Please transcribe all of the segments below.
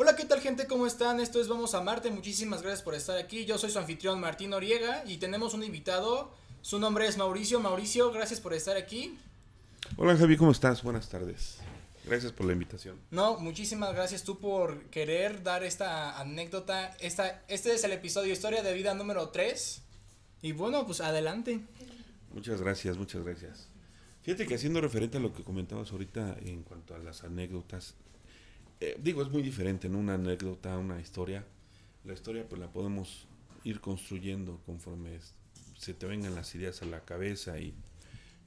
Hola, ¿qué tal gente? ¿Cómo están? Esto es Vamos a Marte. Muchísimas gracias por estar aquí. Yo soy su anfitrión Martín Noriega y tenemos un invitado. Su nombre es Mauricio. Mauricio, gracias por estar aquí. Hola Javi, ¿cómo estás? Buenas tardes. Gracias por la invitación. No, muchísimas gracias tú por querer dar esta anécdota. Esta, este es el episodio Historia de Vida número 3. Y bueno, pues adelante. Muchas gracias, muchas gracias. Fíjate que haciendo referente a lo que comentabas ahorita en cuanto a las anécdotas, eh, digo, es muy diferente, ¿no? Una anécdota, una historia. La historia pues la podemos ir construyendo conforme se te vengan las ideas a la cabeza y,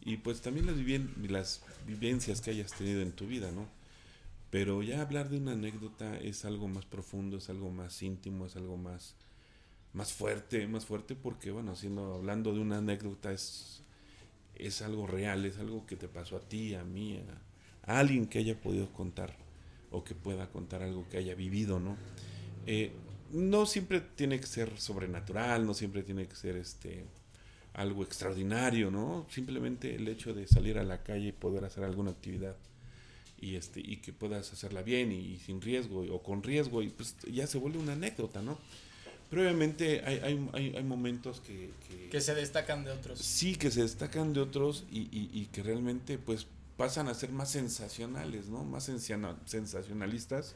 y pues también las, las vivencias que hayas tenido en tu vida, ¿no? Pero ya hablar de una anécdota es algo más profundo, es algo más íntimo, es algo más, más fuerte, más fuerte porque, bueno, haciendo, hablando de una anécdota es, es algo real, es algo que te pasó a ti, a mí, a, a alguien que haya podido contar o que pueda contar algo que haya vivido, ¿no? Eh, no siempre tiene que ser sobrenatural, no siempre tiene que ser este algo extraordinario, ¿no? Simplemente el hecho de salir a la calle y poder hacer alguna actividad y este y que puedas hacerla bien y, sin riesgo o con riesgo y pues ya se vuelve una anécdota, ¿no? Pero obviamente hay, hay, hay, hay momentos que, que, se destacan de otros. Sí, que se destacan de otros y, y, y que realmente pues pasan a ser más sensacionales, ¿no? Más sensacionalistas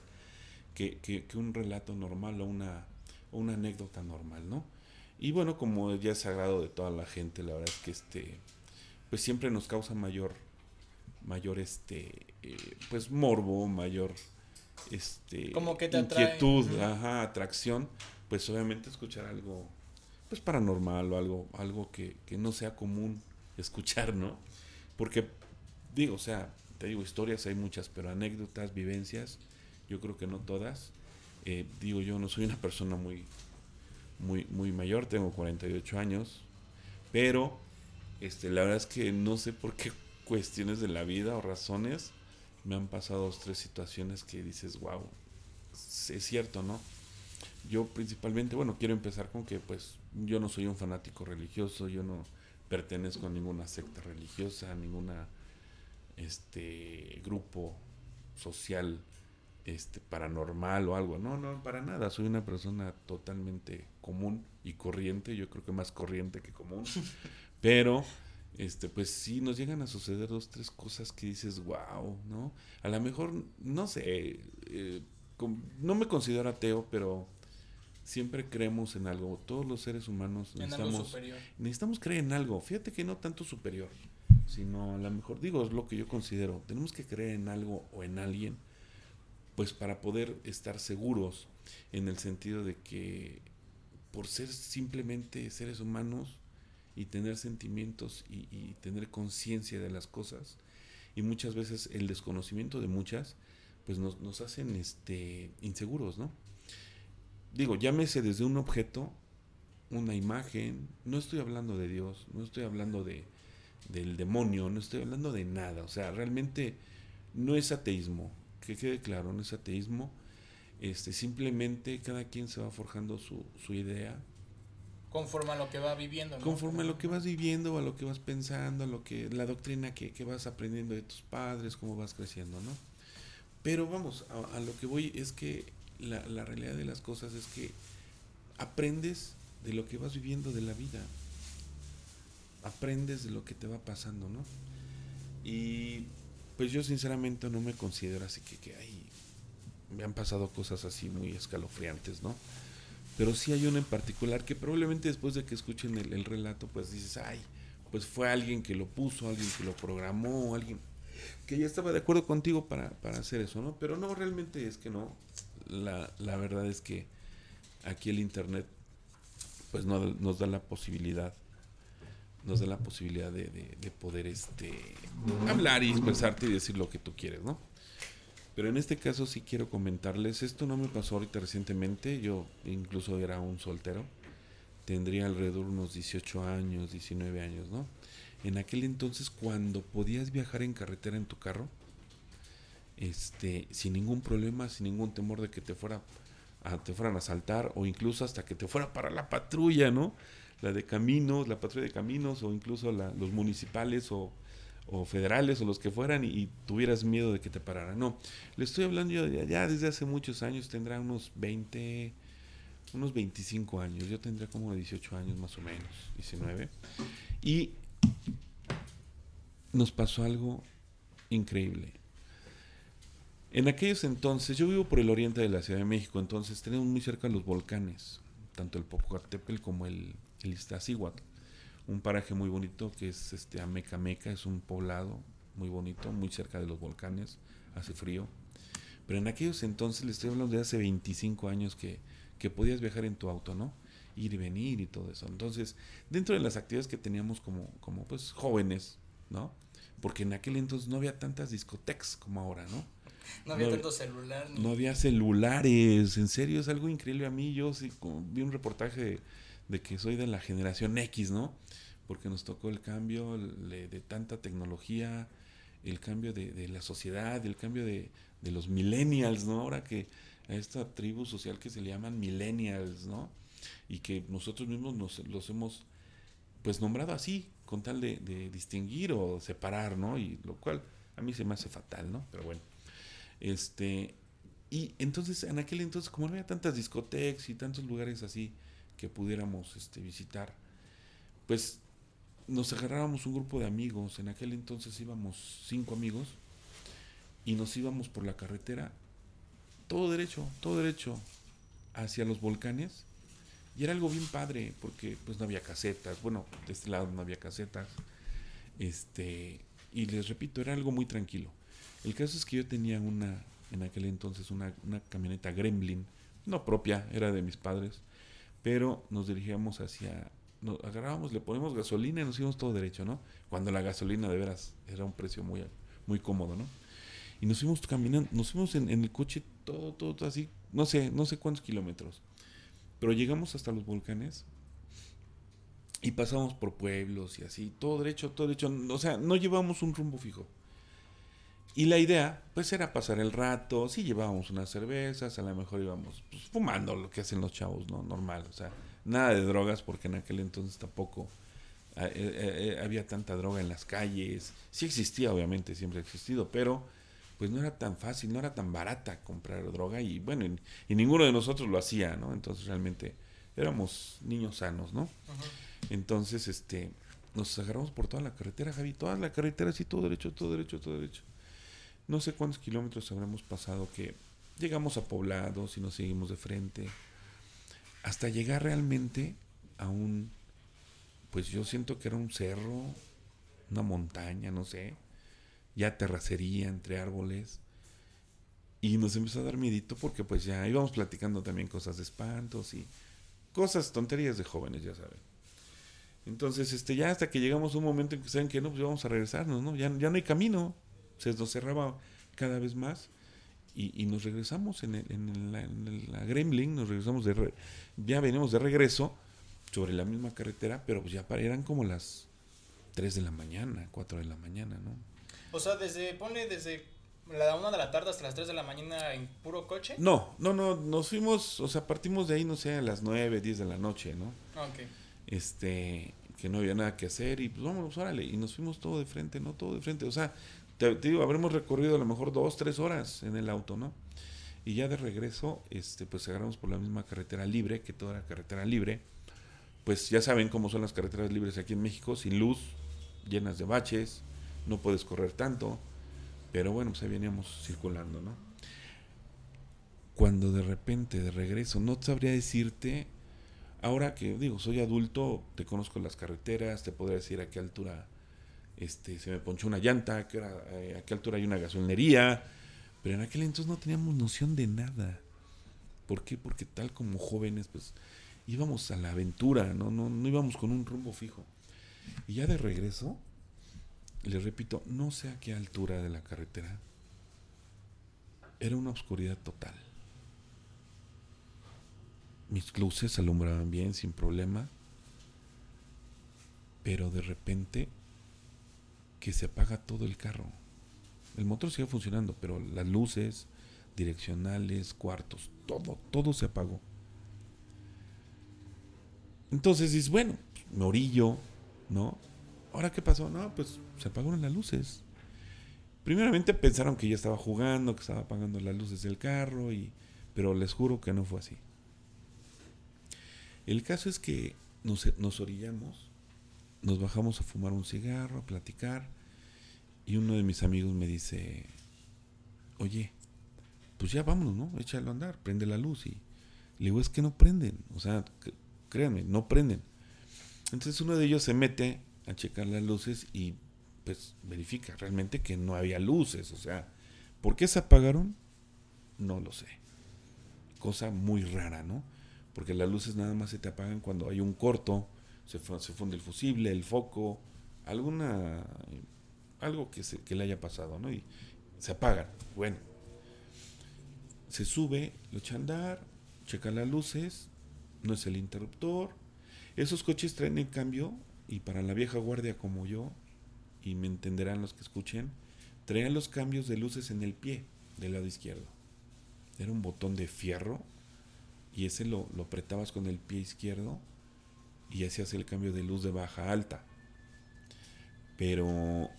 que, que, un relato normal o una, una anécdota normal, ¿no? Y bueno, como ya es sagrado de toda la gente, la verdad es que este, pues siempre nos causa mayor, mayor este, eh, pues morbo, mayor, este, como que te inquietud, ajá, atracción, pues obviamente escuchar algo, pues paranormal o algo, algo que, que no sea común escuchar, ¿no? Porque digo, o sea, te digo, historias hay muchas, pero anécdotas, vivencias, yo creo que no todas. Eh, digo, yo no soy una persona muy, muy, muy mayor, tengo 48 años, pero este, la verdad es que no sé por qué cuestiones de la vida o razones me han pasado dos, tres situaciones que dices, wow, es cierto, ¿no? Yo principalmente, bueno, quiero empezar con que pues yo no soy un fanático religioso, yo no pertenezco a ninguna secta religiosa, a ninguna este grupo social este paranormal o algo. No, no, para nada. Soy una persona totalmente común y corriente, yo creo que más corriente que común. Pero este pues sí nos llegan a suceder dos tres cosas que dices, "Wow", ¿no? A lo mejor no sé, eh, no me considero ateo, pero siempre creemos en algo. Todos los seres humanos necesitamos necesitamos creer en algo. Fíjate que no tanto superior sino a lo mejor, digo, es lo que yo considero, tenemos que creer en algo o en alguien, pues para poder estar seguros en el sentido de que por ser simplemente seres humanos y tener sentimientos y, tener conciencia de las cosas, y muchas veces el desconocimiento de muchas, pues nos, nos hacen este, inseguros, ¿no? Digo, llámese desde un objeto, una imagen, no estoy hablando de Dios, no estoy hablando de, del demonio, no estoy hablando de nada, o sea, realmente no es ateísmo, que quede claro, no es ateísmo, este, simplemente cada quien se va forjando su, su idea. Conforme a lo que va viviendo. Conforme a lo que vas viviendo, a lo que vas pensando, a lo que la doctrina que, que vas aprendiendo de tus padres, cómo vas creciendo, ¿no? Pero vamos, a, a lo que voy es que la, la realidad de las cosas es que aprendes de lo que vas viviendo de la vida aprendes de lo que te va pasando, ¿no? Y pues yo sinceramente no me considero así que, que ay, me han pasado cosas así muy escalofriantes, ¿no? Pero sí hay una en particular que probablemente después de que escuchen el, relato, pues dices, ay, pues fue alguien que lo puso, alguien que lo programó, alguien que ya estaba de acuerdo contigo para, para hacer eso, ¿no? Pero no, realmente es que no. La, la verdad es que aquí el Internet pues no, nos da la posibilidad nos da la posibilidad de, de, poder este, hablar y expresarte y decir lo que tú quieres, ¿no? Pero en este caso sí quiero comentarles, esto no me pasó ahorita recientemente, yo incluso era un soltero, tendría alrededor unos 18 años, 19 años, ¿no? En aquel entonces cuando podías viajar en carretera en tu carro, este, sin ningún problema, sin ningún temor de que te fuera a, te fueran a asaltar o incluso hasta que te fuera para la patrulla, ¿no? la de caminos, la patrulla de caminos o incluso los municipales o, federales o los que fueran y, tuvieras miedo de que te pararan. No, le estoy hablando yo ya desde hace muchos años, tendrá unos 20, unos 25 años, yo tendría como 18 años más o menos, 19. Y nos pasó algo increíble. En aquellos entonces, yo vivo por el oriente de la Ciudad de México, entonces tenemos muy cerca los volcanes, tanto el Popocatépetl como el, el un paraje muy bonito que es este Amecameca, es un poblado muy bonito, muy cerca de los volcanes, hace frío. Pero en aquellos entonces, le estoy hablando de hace 25 años que, que podías viajar en tu auto, ¿no? Ir y venir y todo eso. Entonces, dentro de las actividades que teníamos como, como pues jóvenes, ¿no? Porque en aquel entonces no había tantas discotecas como ahora, ¿no? No había tanto celular. No había celulares, en serio, es algo increíble a mí. Yo sí, vi un reportaje de, de que soy de la generación X, ¿no? Porque nos tocó el cambio de tanta tecnología, el cambio de, la sociedad, el cambio de, los millennials, ¿no? Ahora que a esta tribu social que se le llaman millennials, ¿no? Y que nosotros mismos nos, los hemos pues nombrado así, con tal de, distinguir o separar, ¿no? Y lo cual a mí se me hace fatal, ¿no? Pero bueno, este, y entonces en aquel entonces, como no había tantas discotecas y tantos lugares así, que pudiéramos este, visitar, pues nos agarrábamos un grupo de amigos, en aquel entonces íbamos cinco amigos, y nos íbamos por la carretera, todo derecho, todo derecho, hacia los volcanes, y era algo bien padre, porque pues no había casetas, bueno, de este lado no había casetas, este, y les repito, era algo muy tranquilo. El caso es que yo tenía una, en aquel entonces, una, camioneta Gremlin, no propia, era de mis padres, pero nos dirigíamos hacia, nos agarrábamos, le ponemos gasolina y nos íbamos todo derecho, ¿no? Cuando la gasolina de veras era un precio muy, muy cómodo, ¿no? Y nos fuimos caminando, nos fuimos en, el coche todo, todo, así, no sé, no sé cuántos kilómetros. Pero llegamos hasta los volcanes y pasamos por pueblos y así, todo derecho, todo derecho. O sea, no llevamos un rumbo fijo. Y la idea, pues, era pasar el rato. Sí, llevábamos unas cervezas, a lo mejor íbamos pues, fumando lo que hacen los chavos, ¿no? Normal, o sea, nada de drogas, porque en aquel entonces tampoco eh, eh, eh, había tanta droga en las calles. Sí existía, obviamente, siempre ha existido, pero pues no era tan fácil, no era tan barata comprar droga y bueno, y, ninguno de nosotros lo hacía, ¿no? Entonces realmente éramos niños sanos, ¿no? Entonces, este, nos agarramos por toda la carretera, Javi, toda la carretera así, todo derecho, todo derecho, todo derecho no sé cuántos kilómetros habremos pasado que llegamos a poblados y nos seguimos de frente, hasta llegar realmente a un, pues yo siento que era un cerro, una montaña, no sé, ya terracería entre árboles. Y nos empezó a dar miedito porque pues ya íbamos platicando también cosas de espantos y cosas, tonterías de jóvenes, ya saben. Entonces, este, ya hasta que llegamos a un momento en que saben que no, pues vamos a regresarnos, ¿no? Ya, ya no hay camino se nos cerraba cada vez más y, nos regresamos en, el, en, la, Gremlin, nos regresamos de, ya venimos de regreso sobre la misma carretera, pero pues ya eran como las 3 de la mañana, 4 de la mañana, ¿no? O sea, desde, pone desde la 1 de la tarde hasta las 3 de la mañana en puro coche. No, no, no, nos fuimos, o sea, partimos de ahí, no sé, a las 9, 10 de la noche, ¿no? Ah, ok. Este, que no había nada que hacer y pues vámonos, órale, y nos fuimos todo de frente, ¿no? Todo de frente, o sea, te, digo, habremos recorrido a lo mejor dos, tres horas en el auto, ¿no? Y ya de regreso, este, pues agarramos por la misma carretera libre, que toda la carretera libre. Pues ya saben cómo son las carreteras libres aquí en México, sin luz, llenas de baches, no puedes correr tanto, pero bueno, pues ahí veníamos circulando, ¿no? Cuando de repente, de regreso, no sabría decirte, ahora que digo, soy adulto, te conozco las carreteras, te podría decir a qué altura este, se me ponchó una llanta, que eh, a qué altura hay una gasolinería, pero en aquel entonces no teníamos noción de nada. ¿Por qué? Porque tal como jóvenes, pues íbamos a la aventura, no, no, no íbamos con un rumbo fijo. Y ya de regreso, les repito, no sé a qué altura de la carretera, era una oscuridad total. Mis luces alumbraban bien, sin problema, pero de repente que se apaga todo el carro. El motor sigue funcionando, pero las luces, direccionales, cuartos, todo, todo se apagó. Entonces dices, bueno, me orillo, ¿no? ¿ahora qué pasó? No, pues se apagaron las luces. Primeramente pensaron que ya estaba jugando, que estaba apagando las luces del carro, y, pero les juro que no fue así. El caso es que nos orillamos, nos bajamos a fumar un cigarro, a platicar, y uno de mis amigos me dice, oye, pues ya vámonos, ¿no? Échalo a andar, prende la luz. Y le digo, es que no prenden, o sea, créanme, no prenden. Entonces uno de ellos se mete a checar las luces y pues verifica realmente que no había luces, o sea, ¿por qué se apagaron? No lo sé. Cosa muy rara, ¿no? Porque las luces nada más se te apagan cuando hay un corto, se, se funde el fusible, el foco, alguna algo que, se, le haya pasado, ¿no? Y se apagan. Bueno, se sube, lo echa a andar, checa las luces, no es el interruptor. Esos coches traen el cambio, y para la vieja guardia como yo, y me entenderán los que escuchen, traían los cambios de luces en el pie del lado izquierdo. Era un botón de fierro y ese lo, lo apretabas con el pie izquierdo y hacías el cambio de luz de baja a alta. Pero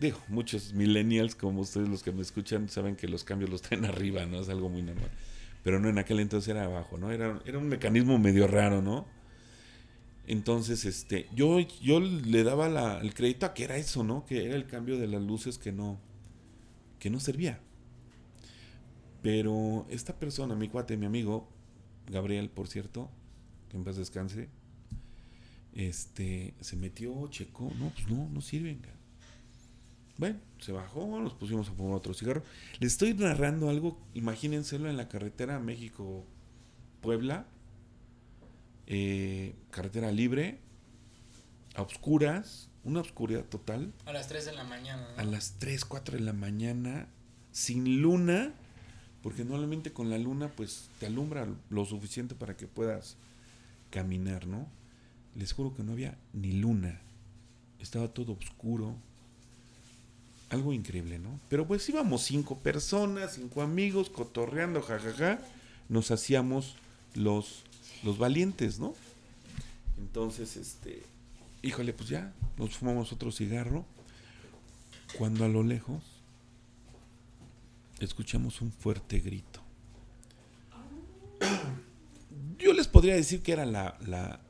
digo, muchos millennials como ustedes los que me escuchan saben que los cambios los traen arriba, ¿no? Es algo muy normal. Pero no en aquel entonces era abajo, ¿no? Era, era un mecanismo medio raro, ¿no? Entonces, este, yo, yo le daba el crédito a que era eso, ¿no? Que era el cambio de las luces que no, que no servía. Pero esta persona, mi cuate, mi amigo, Gabriel, por cierto, que en paz descanse, este, se metió, checó, no, pues no, no sirven. Bueno, se bajó, nos pusimos a fumar otro cigarro. Les estoy narrando algo, imagínenselo en la carretera México-Puebla, eh, carretera libre, a oscuras, una oscuridad total. A las 3 de la mañana. A las 3, 4 de la mañana, sin luna, porque normalmente con la luna pues te alumbra lo suficiente para que puedas caminar, ¿no? Les juro que no había ni luna, estaba todo oscuro algo increíble, ¿no? Pero pues íbamos cinco personas, cinco amigos, cotorreando, jajaja, nos hacíamos los, los valientes, ¿no? Entonces, este, híjole, pues ya, nos fumamos otro cigarro, cuando a lo lejos escuchamos un fuerte grito. Yo les podría decir que era la, la,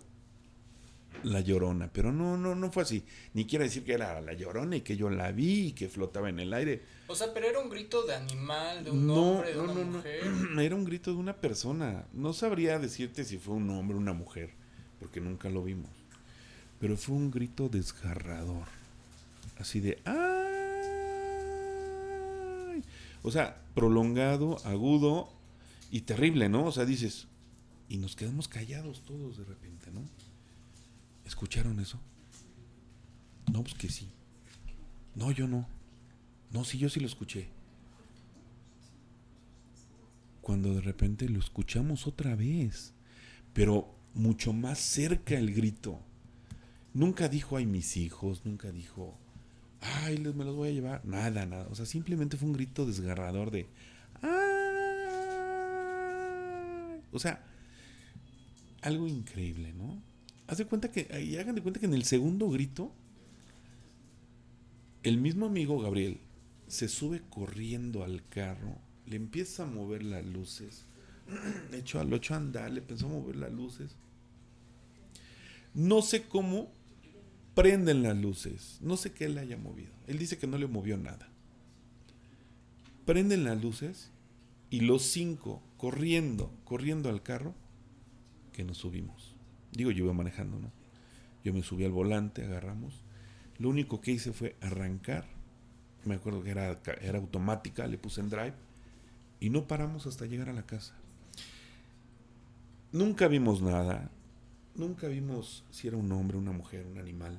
la llorona, pero no, no, no fue así. Ni quiero decir que era la llorona y que yo la vi y que flotaba en el aire. O sea, pero era un grito de animal, de un hombre, de una mujer. Era un grito de una persona. No sabría decirte si fue un hombre o una mujer, porque nunca lo vimos. Pero fue un grito desgarrador. Así de ¡ay! O sea, prolongado, agudo y terrible, ¿no? O sea, dices, y nos quedamos callados todos de repente, ¿no? ¿Escucharon eso? No, pues que sí. No, yo no. No, sí, yo sí lo escuché. Cuando de repente lo escuchamos otra vez, pero mucho más cerca el grito. Nunca dijo, ay, mis hijos, nunca dijo, ay, me los voy a llevar. Nada, nada. O sea, simplemente fue un grito desgarrador de, ay. O sea, algo increíble, ¿no? Haz de cuenta que, y hagan de cuenta que en el segundo grito, el mismo amigo Gabriel se sube corriendo al carro, le empieza a mover las luces, hecho al ocho andar, le pensó a mover las luces. No sé cómo prenden las luces, no sé qué le haya movido. Él dice que no le movió nada. Prenden las luces y los cinco corriendo, corriendo al carro, que nos subimos. Digo, yo iba manejando, ¿no? Yo me subí al volante, agarramos. Lo único que hice fue arrancar. Me acuerdo que era, automática, le puse en drive. Y no paramos hasta llegar a la casa. Nunca vimos nada. Nunca vimos si era un hombre, una mujer, un animal.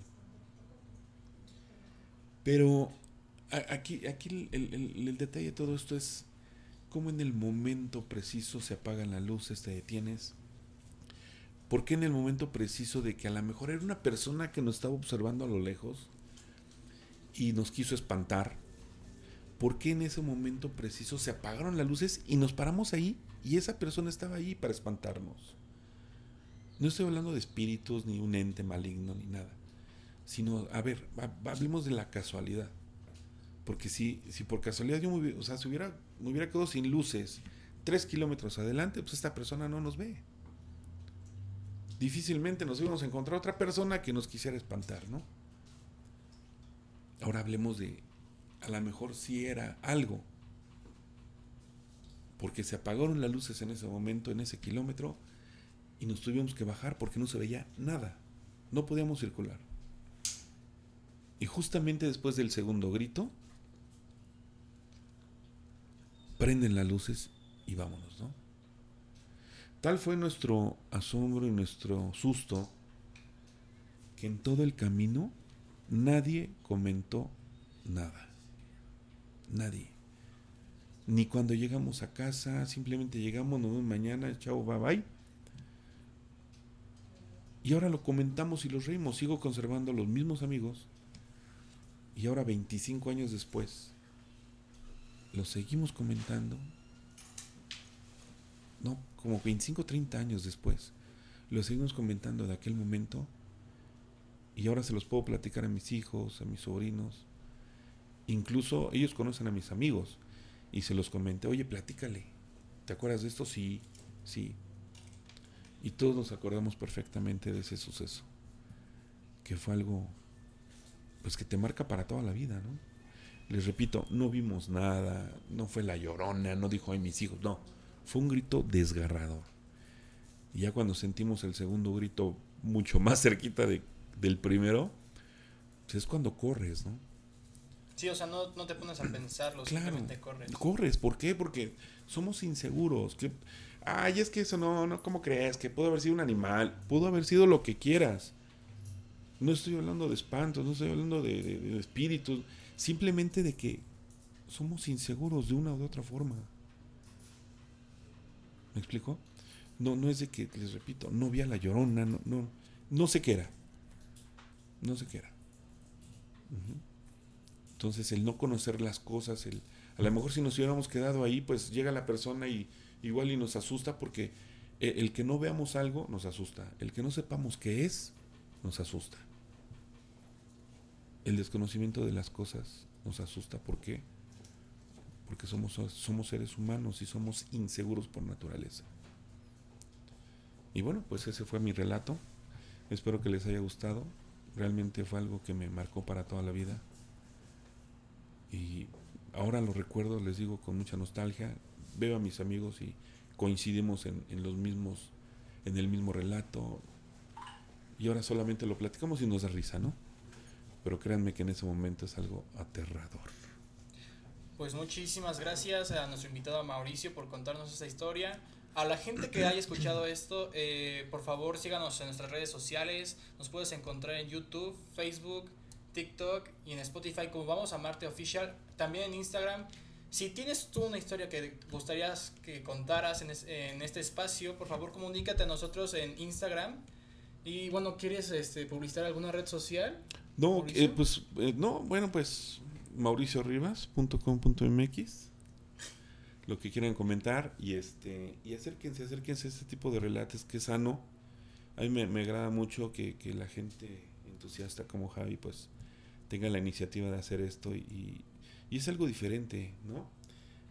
Pero aquí, aquí el, el detalle de todo esto es cómo en el momento preciso se apagan las luces, te detienes ¿Por qué en el momento preciso de que a lo mejor era una persona que nos estaba observando a lo lejos y nos quiso espantar? ¿Por qué en ese momento preciso se apagaron las luces y nos paramos ahí y esa persona estaba ahí para espantarnos? No estoy hablando de espíritus ni un ente maligno ni nada. sino, a ver, hablemos de la casualidad. Porque si, si por casualidad yo me, o sea, si hubiera, me hubiera quedado sin luces tres kilómetros adelante, pues esta persona no nos ve. Difícilmente nos íbamos a encontrar otra persona que nos quisiera espantar, ¿no? Ahora hablemos de, a lo mejor si era algo, porque se apagaron las luces en ese momento, en ese kilómetro, y nos tuvimos que bajar porque no se veía nada, no podíamos circular. Y justamente después del segundo grito, prenden las luces y vámonos, ¿no? Tal fue nuestro asombro y nuestro susto que en todo el camino nadie comentó nada. Nadie. Ni cuando llegamos a casa, simplemente llegamos, nos vemos mañana, chao, bye bye. Y ahora lo comentamos y los reímos. Sigo conservando los mismos amigos y ahora 25 años después, lo seguimos comentando. No, como 25, 30 años después, lo seguimos comentando de aquel momento. Y ahora se los puedo platicar a mis hijos, a mis sobrinos. Incluso ellos conocen a mis amigos. Y se los comenté, oye, platícale. ¿Te acuerdas de esto? Sí, sí. Y todos nos acordamos perfectamente de ese suceso. Que fue algo pues que te marca para toda la vida, ¿no? Les repito, no vimos nada, no fue la llorona, no dijo, ay, mis hijos, no, fue un grito desgarrador. Y ya cuando sentimos el segundo grito mucho más cerquita de, del primero, pues es cuando corres, ¿no? Sí, o sea, no, te pones a pensarlo, claro, simplemente corres. Corres, ¿por qué? Porque somos inseguros. Que, ay, es que eso no, no, ¿cómo crees? Que pudo haber sido un animal, pudo haber sido lo que quieras. No estoy hablando de espantos, no estoy hablando de, espíritus, simplemente de que somos inseguros de una u otra forma. ¿Me explico? No, no es de que, les repito, no vi a la llorona, no, no, no sé qué era. No sé qué era. Entonces, el no conocer las cosas, el, a lo mejor si nos hubiéramos quedado ahí, pues llega la persona y igual y nos asusta porque el, el que no veamos algo nos asusta. El que no sepamos qué es, nos asusta. El desconocimiento de las cosas nos asusta. ¿Por qué? Porque somos, somos seres humanos y somos inseguros por naturaleza. Y bueno, pues ese fue mi relato. Espero que les haya gustado. Realmente fue algo que me marcó para toda la vida. Y ahora lo recuerdo, les digo, con mucha nostalgia. Veo a mis amigos y coincidimos en, en los mismos, en el mismo relato. Y ahora solamente lo platicamos y nos da risa, ¿no? pero créanme que en ese momento es algo aterrador. Pues muchísimas gracias a nuestro invitado Mauricio por contarnos esta historia. A la gente que haya escuchado esto, eh, por favor síganos en nuestras redes sociales. Nos puedes encontrar en YouTube, Facebook, TikTok y en Spotify como Vamos a Marte Official. También en Instagram. Si tienes tú una historia que gustarías que contaras en, en este espacio, por favor comunícate a nosotros en Instagram. Y bueno, ¿quieres este, publicitar alguna red social? No, eh, pues, eh, no, bueno, pues mauriciorivas.com.mx lo que quieran comentar y este y acérquense, acérquense a este tipo de relatos que es sano. A mí me, me agrada mucho que, que, la gente entusiasta como Javi pues tenga la iniciativa de hacer esto y, y es algo diferente, ¿no?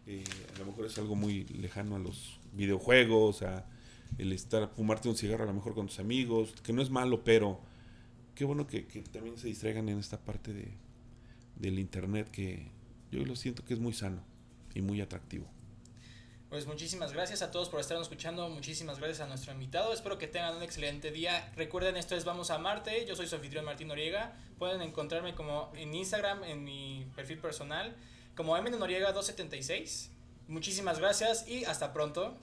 Eh, a lo mejor es algo muy lejano a los videojuegos, a el estar, fumarte un cigarro a lo mejor con tus amigos, que no es malo, pero qué bueno que, también se distraigan en esta parte de, del internet que yo lo siento que es muy sano y muy atractivo. Pues muchísimas gracias a todos por estarnos escuchando, muchísimas gracias a nuestro invitado, espero que tengan un excelente día. Recuerden, esto es Vamos a Marte, yo soy su anfitrión Martín Noriega, pueden encontrarme como en Instagram, en mi perfil personal, como M Noriega 276. Muchísimas gracias y hasta pronto.